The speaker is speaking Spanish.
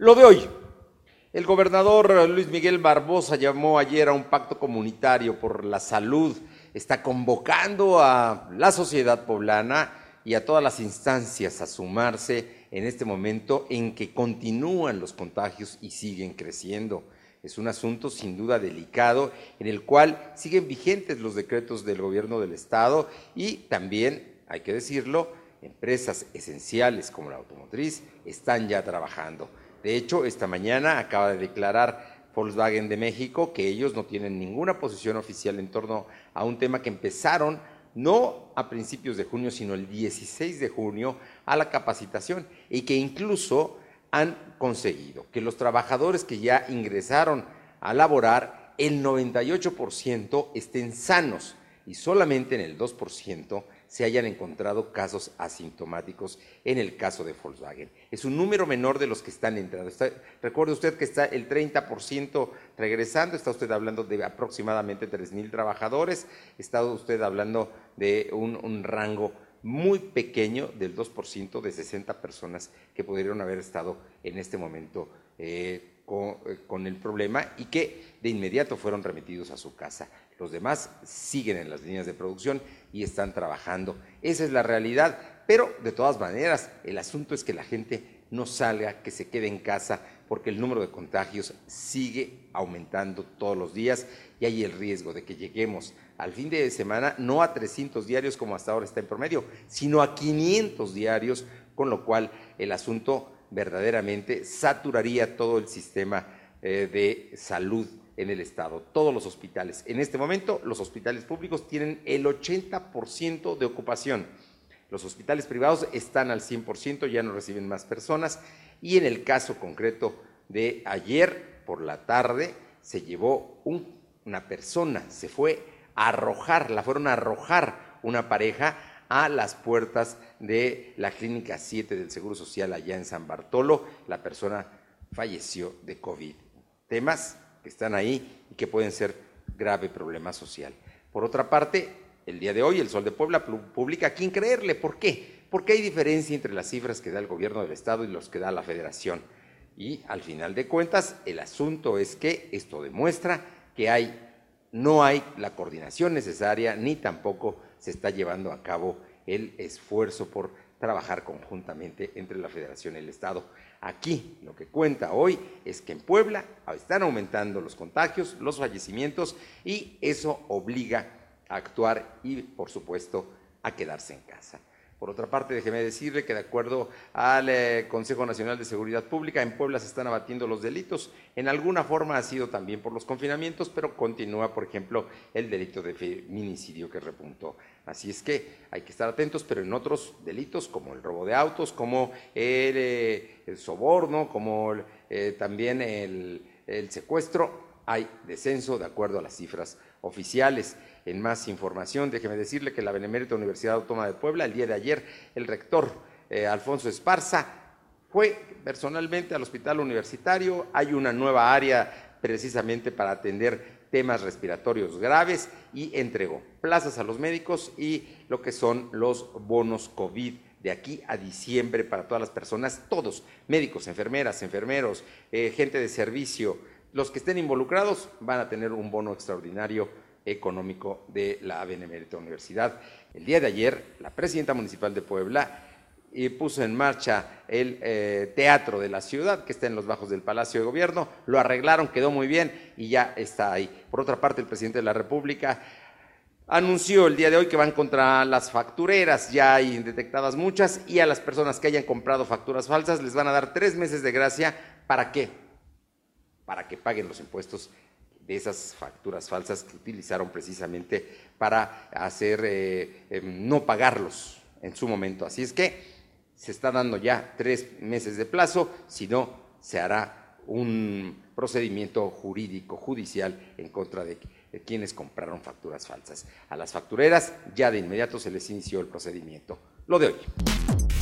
Lo de hoy. El gobernador Luis Miguel Barbosa llamó ayer a un pacto comunitario por la salud. Está convocando a la sociedad poblana y a todas las instancias a sumarse en este momento en que continúan los contagios y siguen creciendo. Es un asunto sin duda delicado en el cual siguen vigentes los decretos del gobierno del Estado y también, hay que decirlo, empresas esenciales como la automotriz están ya trabajando. De hecho, esta mañana acaba de declarar Volkswagen de México que ellos no tienen ninguna posición oficial en torno a un tema que empezaron no a principios de junio, sino el 16 de junio a la capacitación y que incluso han conseguido que los trabajadores que ya ingresaron a laborar, el 98% estén sanos y solamente en el 2% se hayan encontrado casos asintomáticos en el caso de Volkswagen. Es un número menor de los que están entrando. recuerde usted que está el 30% regresando, está usted hablando de aproximadamente 3.000 trabajadores, está usted hablando de un, rango muy pequeño del 2% de 60 personas que pudieron haber estado en este momento eh, eh, con, el problema y que de inmediato fueron remitidos a su casa. Los demás siguen en las líneas de producción y están trabajando. Esa es la realidad, pero de todas maneras, el asunto es que la gente no salga, que se quede en casa, porque el número de contagios sigue aumentando todos los días y hay el riesgo de que lleguemos al fin de semana no a 300 diarios como hasta ahora está en promedio, sino a 500 diarios, con lo cual el asunto verdaderamente saturaría todo el sistema eh, de salud en el Estado, todos los hospitales. En este momento, los hospitales públicos tienen el 80% de ocupación. Los hospitales privados están al 100%, ya no reciben más personas. Y en el caso concreto de ayer por la tarde, se llevó una persona, se fue a arrojar, la fueron a arrojar una pareja a las puertas de la Clínica 7 del Seguro Social allá en San Bartolo. La persona falleció de COVID. Temas que están ahí y que pueden ser grave problema social. Por otra parte, el día de hoy el Sol de Puebla publica a quién creerle. ¿Por qué? Porque hay diferencia entre las cifras que da el gobierno del Estado y los que da la Federación. Y al final de cuentas, el asunto es que esto demuestra que hay, no hay la coordinación necesaria ni tampoco se está llevando a cabo el esfuerzo por trabajar conjuntamente entre la Federación y el Estado. Aquí lo que cuenta hoy es que en Puebla están aumentando los contagios, los fallecimientos y eso obliga a actuar y, por supuesto, a quedarse en casa. Por otra parte, déjeme decirle que de acuerdo al eh, Consejo Nacional de Seguridad Pública, en Puebla se están abatiendo los delitos. En alguna forma ha sido también por los confinamientos, pero continúa, por ejemplo, el delito de feminicidio que repuntó. Así es que hay que estar atentos, pero en otros delitos como el robo de autos, como el, eh, soborno, como eh, también el secuestro, hay descenso de acuerdo a las cifras oficiales. En más información, déjeme decirle que la Benemérita Universidad Autónoma de Puebla, el día de ayer, el rector eh, Alfonso Esparza fue personalmente al hospital universitario. Hay una nueva área precisamente para atender temas respiratorios graves y entregó plazas a los médicos y lo que son los bonos COVID de aquí a diciembre para todas las personas, todos, médicos, enfermeras, enfermeros, eh, gente de servicio, los que estén involucrados van a tener un bono extraordinario económico de la Benemérita Universidad. El día de ayer, la presidenta municipal de Puebla eh, puso en marcha el eh, teatro de la ciudad, que está en los bajos del Palacio de Gobierno, lo arreglaron, quedó muy bien y ya está ahí. Por otra parte, el presidente de la República anunció el día de hoy que van contra las factureras, ya hay detectadas muchas, y a las personas que hayan comprado facturas falsas les van a dar tres meses de gracia. ¿Para qué? Para que paguen los impuestos de esas facturas falsas que utilizaron precisamente para hacer, eh, em, no pagarlos en su momento. Así es que se está dando ya tres meses de plazo, si no, se hará un procedimiento jurídico, judicial, en contra de, de quienes compraron facturas falsas. A las factureras ya de inmediato se les inició el procedimiento. Lo de hoy.